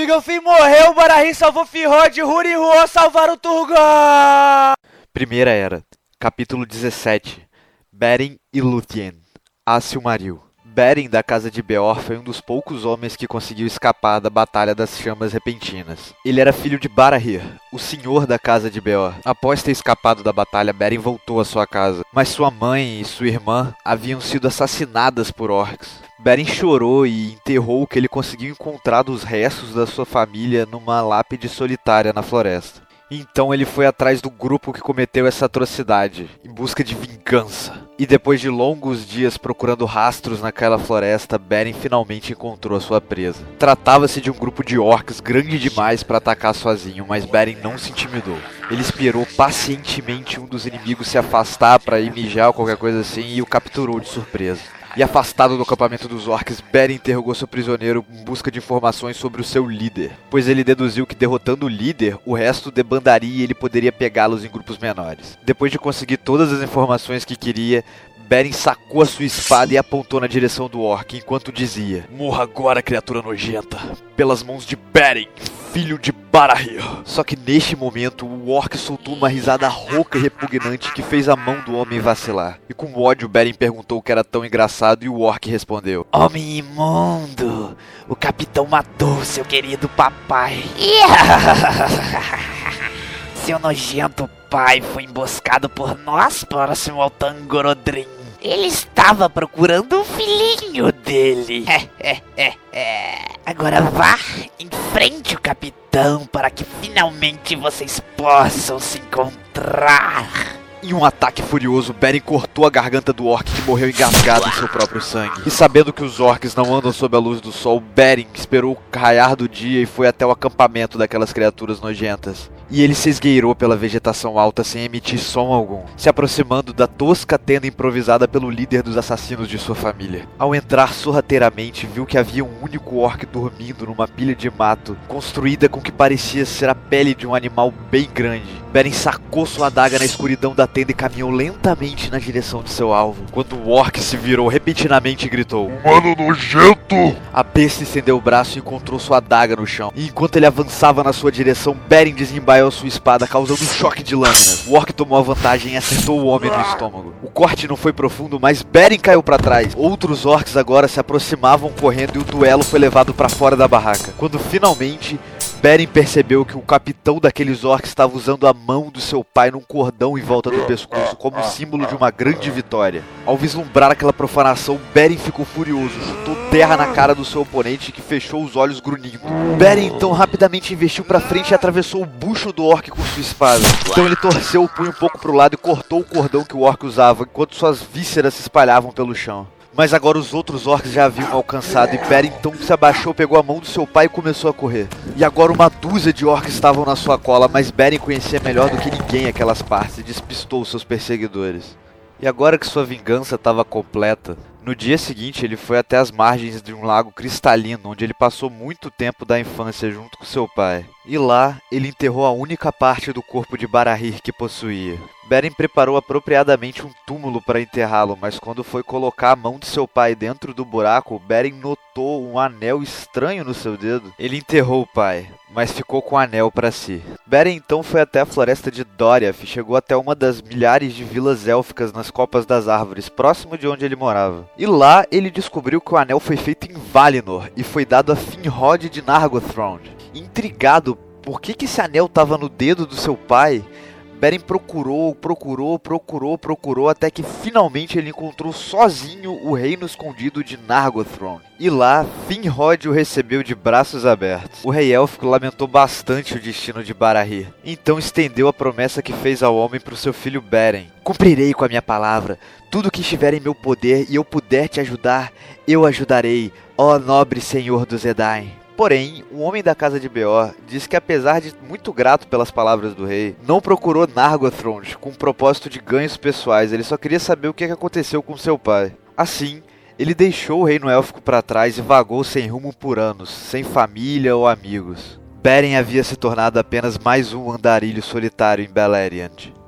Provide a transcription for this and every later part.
Figalfim morreu, Barahim salvou Firrod, Huri Ruo salvaram Turgon! Primeira Era, capítulo 17 Beren e Lúthien, Assilmaril Beren da casa de Beor foi um dos poucos homens que conseguiu escapar da Batalha das Chamas Repentinas. Ele era filho de Barahir, o senhor da casa de Beor. Após ter escapado da batalha, Beren voltou à sua casa, mas sua mãe e sua irmã haviam sido assassinadas por orcs. Beren chorou e enterrou o que ele conseguiu encontrar dos restos da sua família numa lápide solitária na floresta. Então ele foi atrás do grupo que cometeu essa atrocidade, em busca de vingança. E depois de longos dias procurando rastros naquela floresta, Beren finalmente encontrou a sua presa. Tratava-se de um grupo de orcs grande demais para atacar sozinho, mas Beren não se intimidou. Ele esperou pacientemente um dos inimigos se afastar para ir mijar ou qualquer coisa assim e o capturou de surpresa. E afastado do acampamento dos orcs, Beren interrogou seu prisioneiro em busca de informações sobre o seu líder, pois ele deduziu que derrotando o líder, o resto debandaria e ele poderia pegá-los em grupos menores. Depois de conseguir todas as informações que queria, Beren sacou a sua espada e apontou na direção do orc, enquanto dizia: Morra agora, criatura nojenta, pelas mãos de Beren, filho de Barahir. Só que neste momento, o orc soltou uma risada rouca e repugnante que fez a mão do homem vacilar. E com ódio, Beren perguntou o que era tão engraçado e o orc respondeu: Homem imundo, o capitão matou seu querido papai. seu nojento pai foi emboscado por nós próximo ao Tangorodrim. Ele estava procurando o filhinho dele. Agora vá, enfrente o capitão para que finalmente vocês possam se encontrar. Em um ataque furioso, Beren cortou a garganta do orc que morreu engasgado em seu próprio sangue. E sabendo que os orcs não andam sob a luz do sol, Beren esperou o raiar do dia e foi até o acampamento daquelas criaturas nojentas. E ele se esgueirou pela vegetação alta sem emitir som algum, se aproximando da tosca tenda improvisada pelo líder dos assassinos de sua família. Ao entrar sorrateiramente, viu que havia um único orc dormindo numa pilha de mato, construída com o que parecia ser a pele de um animal bem grande. Beren sacou sua adaga na escuridão da tenda e caminhou lentamente na direção de seu alvo. Quando o orc se virou repentinamente e gritou: Humano nojento! A besta estendeu o braço e encontrou sua adaga no chão. E enquanto ele avançava na sua direção, Beren desembaiou sua espada, causando um choque de lâminas. O orc tomou a vantagem e acertou o homem no estômago. O corte não foi profundo, mas Beren caiu para trás. Outros orcs agora se aproximavam correndo e o duelo foi levado para fora da barraca. Quando finalmente Beren percebeu que o capitão daqueles orcs estava usando a mão do seu pai num cordão em volta do pescoço, como símbolo de uma grande vitória. Ao vislumbrar aquela profanação, Beren ficou furioso, chutou terra na cara do seu oponente que fechou os olhos grunhindo. Beren então rapidamente investiu para frente e atravessou o bucho do orc com sua espada. Então ele torceu o punho um pouco para o lado e cortou o cordão que o orc usava, enquanto suas vísceras se espalhavam pelo chão. Mas agora os outros orcs já haviam alcançado e Beren então se abaixou, pegou a mão do seu pai e começou a correr. E agora uma dúzia de orcs estavam na sua cola, mas Beren conhecia melhor do que ninguém aquelas partes e despistou seus perseguidores. E agora que sua vingança estava completa, no dia seguinte ele foi até as margens de um lago cristalino, onde ele passou muito tempo da infância junto com seu pai. E lá ele enterrou a única parte do corpo de Barahir que possuía. Beren preparou apropriadamente um túmulo para enterrá-lo, mas quando foi colocar a mão de seu pai dentro do buraco, Beren notou um anel estranho no seu dedo. Ele enterrou o pai, mas ficou com o anel para si. Beren então foi até a floresta de Doriath e chegou até uma das milhares de vilas élficas nas copas das árvores, próximo de onde ele morava. E lá ele descobriu que o anel foi feito em Valinor e foi dado a Finrod de Nargothrond. Intrigado por que, que esse anel estava no dedo do seu pai, Beren procurou, procurou, procurou, procurou, até que finalmente ele encontrou sozinho o reino escondido de Nargothrond. E lá, Finrod o recebeu de braços abertos. O rei élfico lamentou bastante o destino de Barahir. Então estendeu a promessa que fez ao homem para o seu filho Beren. Cumprirei com a minha palavra. Tudo que estiver em meu poder e eu puder te ajudar, eu ajudarei, ó nobre senhor dos Edain. Porém, o homem da casa de Beor diz que apesar de muito grato pelas palavras do rei, não procurou Nargothrond com o propósito de ganhos pessoais, ele só queria saber o que aconteceu com seu pai. Assim, ele deixou o reino élfico para trás e vagou sem rumo por anos, sem família ou amigos. Beren havia se tornado apenas mais um andarilho solitário em Beleriand.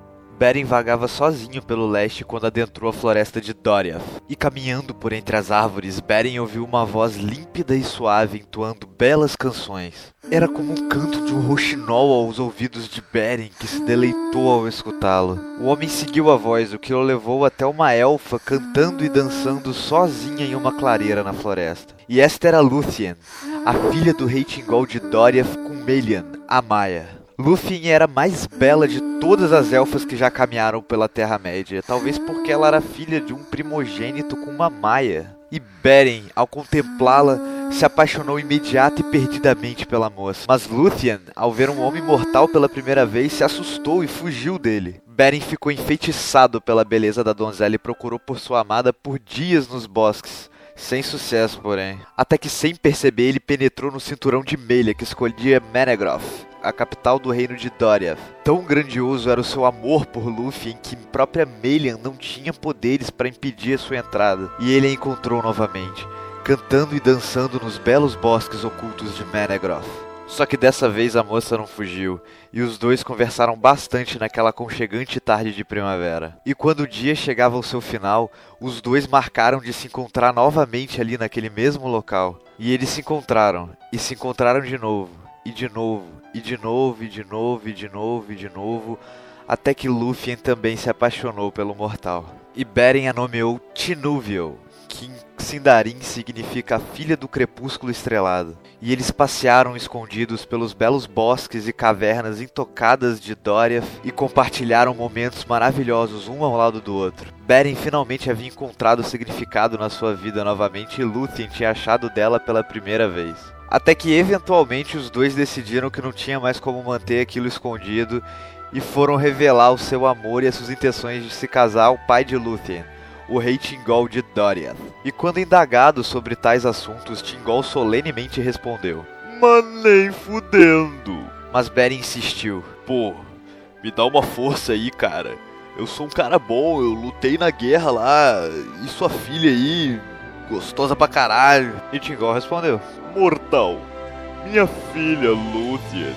Beren vagava sozinho pelo leste quando adentrou a floresta de Doriath. E caminhando por entre as árvores, Beren ouviu uma voz límpida e suave entoando belas canções. Era como um canto de um roxinol aos ouvidos de Beren, que se deleitou ao escutá-lo. O homem seguiu a voz, o que o levou até uma elfa cantando e dançando sozinha em uma clareira na floresta. E esta era Luthien, a filha do rei Tingol de Doriath com Melian, a Maia. Lúthien era a mais bela de todas as elfas que já caminharam pela Terra-média, talvez porque ela era filha de um primogênito com uma maia. E Beren, ao contemplá-la, se apaixonou imediata e perdidamente pela moça. Mas Luthien, ao ver um homem mortal pela primeira vez, se assustou e fugiu dele. Beren ficou enfeitiçado pela beleza da donzela e procurou por sua amada por dias nos bosques. Sem sucesso, porém. Até que, sem perceber, ele penetrou no cinturão de Melia que escolhia Menegroth a capital do reino de Doriath. Tão grandioso era o seu amor por Luffy em que própria Melian não tinha poderes para impedir a sua entrada, e ele a encontrou novamente, cantando e dançando nos belos bosques ocultos de Menegroth. Só que dessa vez a moça não fugiu, e os dois conversaram bastante naquela aconchegante tarde de primavera. E quando o dia chegava ao seu final, os dois marcaram de se encontrar novamente ali naquele mesmo local. E eles se encontraram, e se encontraram de novo, e de novo, e de novo, e de novo, e de novo, e de novo, até que Lúthien também se apaixonou pelo mortal. E Beren a nomeou Tinúvio, que Sindarin significa filha do crepúsculo estrelado. E eles passearam escondidos pelos belos bosques e cavernas intocadas de Doriath e compartilharam momentos maravilhosos um ao lado do outro. Beren finalmente havia encontrado significado na sua vida novamente e Lúthien tinha achado dela pela primeira vez. Até que eventualmente os dois decidiram que não tinha mais como manter aquilo escondido e foram revelar o seu amor e as suas intenções de se casar ao pai de Lúthien, o rei Tingol de Doriath. E quando indagado sobre tais assuntos, Tingol solenemente respondeu: Mas nem fudendo. Mas Beren insistiu: Pô, me dá uma força aí, cara. Eu sou um cara bom, eu lutei na guerra lá, e sua filha aí, gostosa pra caralho. E Tingol respondeu: mortal. Minha filha Lúthien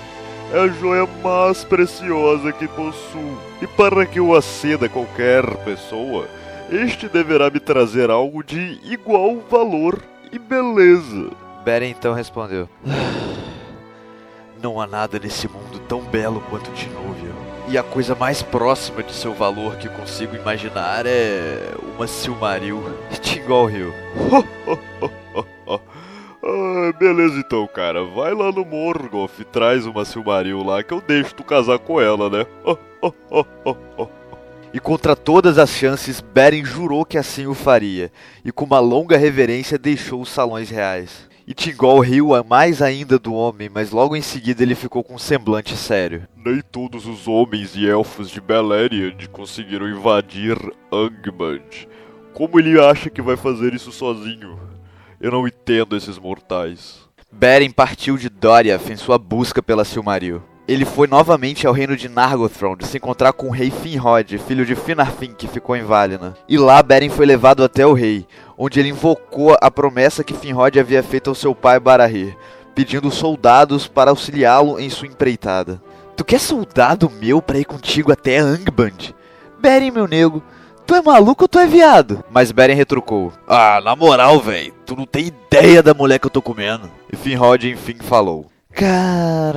é a joia mais preciosa que possuo, e para que eu aceda a qualquer pessoa, este deverá me trazer algo de igual valor e beleza. Beren então respondeu: Não há nada nesse mundo tão belo quanto Tinúvia. E a coisa mais próxima de seu valor que consigo imaginar é uma Silmaril. Tingol riu. Ah, beleza então, cara. Vai lá no Morgoth e traz uma Silmaril lá que eu deixo tu casar com ela, né? contra todas as chances, Beren jurou que assim o faria, e com uma longa reverência deixou os salões reais. E Tingol riu mais ainda do homem, mas logo em seguida ele ficou com um semblante sério. Nem todos os homens e elfos de Beleriand conseguiram invadir Angband. Como ele acha que vai fazer isso sozinho? Eu não entendo esses mortais. Beren partiu de Doriath em sua busca pela Silmaril. Ele foi novamente ao reino de Nargothrond se encontrar com o rei Finrod, filho de Finarfin, que ficou em Valinor. E lá Beren foi levado até o rei, onde ele invocou a promessa que Finrod havia feito ao seu pai Barahir, pedindo soldados para auxiliá-lo em sua empreitada. Tu quer soldado meu para ir contigo até Angband? Beren, meu nego, Tu é maluco ou tu é viado? Mas Beren retrucou. Ah, na moral, velho, tu não tem ideia da mulher que eu tô comendo. E Finrod enfim falou. Caralho,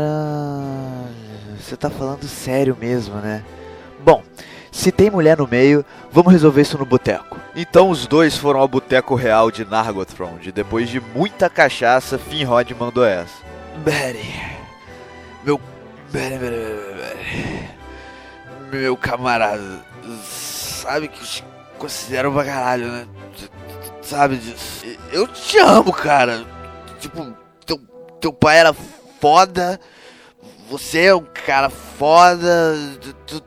você tá falando sério mesmo, né? Bom, se tem mulher no meio, vamos resolver isso no boteco. Então os dois foram ao boteco real de Nargothrond. Depois de muita cachaça, Finrod mandou essa. Beren, meu... Beren, Beren, Beren, meu camarada sabe que te considero pra caralho, né? Sabe disso. Eu te amo, cara. Tipo, teu, teu pai era foda. Você é um cara foda.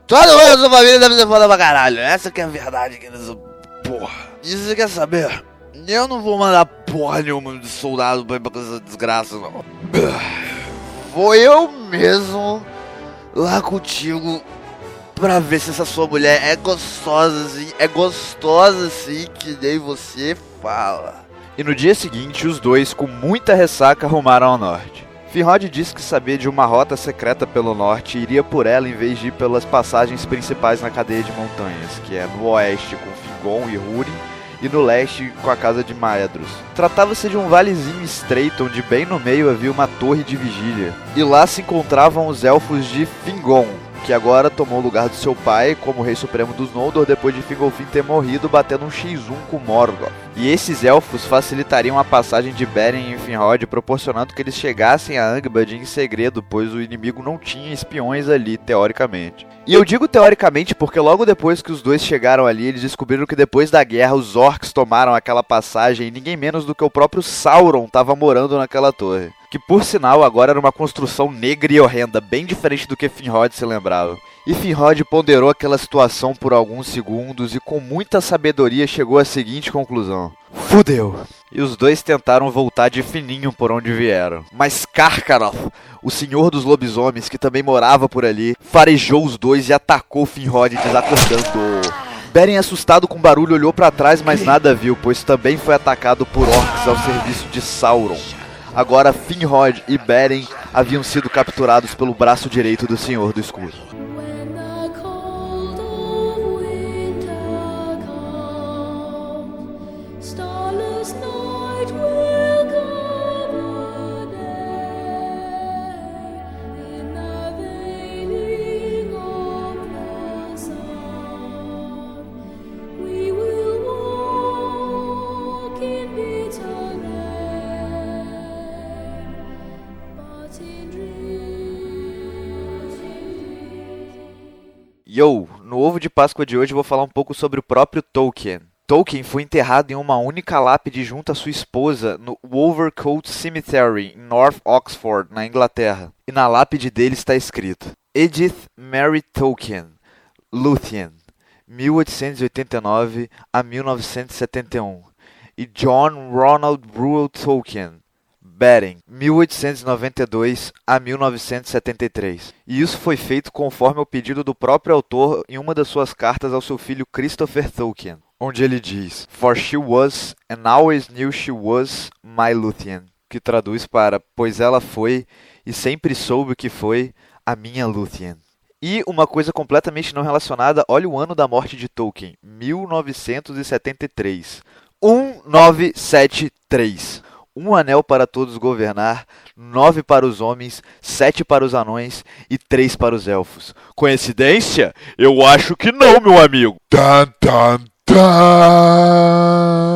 Todo mundo da sua família deve ser foda pra caralho. Essa que é a verdade aqui nessa porra. E você quer saber? Eu não vou mandar porra nenhuma de soldado pra ir pra essa desgraça, não. Vou eu mesmo lá contigo pra ver se essa sua mulher é gostosa assim, é gostosa assim, que nem você fala. E no dia seguinte, os dois, com muita ressaca, rumaram ao norte. Finrod disse que sabia de uma rota secreta pelo norte e iria por ela em vez de ir pelas passagens principais na cadeia de montanhas, que é no oeste com Fingon e Húrin e no leste com a casa de Maedros. Tratava-se de um valezinho estreito onde bem no meio havia uma torre de vigília, e lá se encontravam os elfos de Fingon, que agora tomou o lugar do seu pai como rei supremo dos Noldor depois de Fingolfin ter morrido batendo um X1 com Morgoth. E esses elfos facilitariam a passagem de Beren e Finrod, proporcionando que eles chegassem a Angband em segredo, pois o inimigo não tinha espiões ali, teoricamente. E eu digo teoricamente porque logo depois que os dois chegaram ali, eles descobriram que depois da guerra os orcs tomaram aquela passagem e ninguém menos do que o próprio Sauron estava morando naquela torre que por sinal agora era uma construção negra e horrenda, bem diferente do que Finrod se lembrava. E Finrod ponderou aquela situação por alguns segundos e com muita sabedoria chegou à seguinte conclusão: Fudeu! E os dois tentaram voltar de fininho por onde vieram. Mas Karkaroth, o senhor dos lobisomens que também morava por ali, farejou os dois e atacou Finrod desacordando. Beren, assustado com o barulho, olhou para trás, mas nada viu, pois também foi atacado por orcs ao serviço de Sauron. Agora Finrod e Beren haviam sido capturados pelo braço direito do Senhor do Escudo. Yo, no ovo de Páscoa de hoje vou falar um pouco sobre o próprio Tolkien. Tolkien foi enterrado em uma única lápide junto à sua esposa no Wolvercote Cemetery, em North Oxford, na Inglaterra. E na lápide dele está escrito: Edith Mary Tolkien, Luthien, 1889 a 1971. E John Ronald Reuel Tolkien, Beren, 1892 a 1973. E isso foi feito conforme o pedido do próprio autor em uma das suas cartas ao seu filho Christopher Tolkien, onde ele diz: For she was and always knew she was my Luthien, que traduz para pois ela foi e sempre soube que foi a minha Luthien. E uma coisa completamente não relacionada, olha o ano da morte de Tolkien, 1973. 1973. Um anel para todos governar, nove para os homens, sete para os anões e três para os elfos. Coincidência? Eu acho que não, meu amigo. Tan, tan, tan.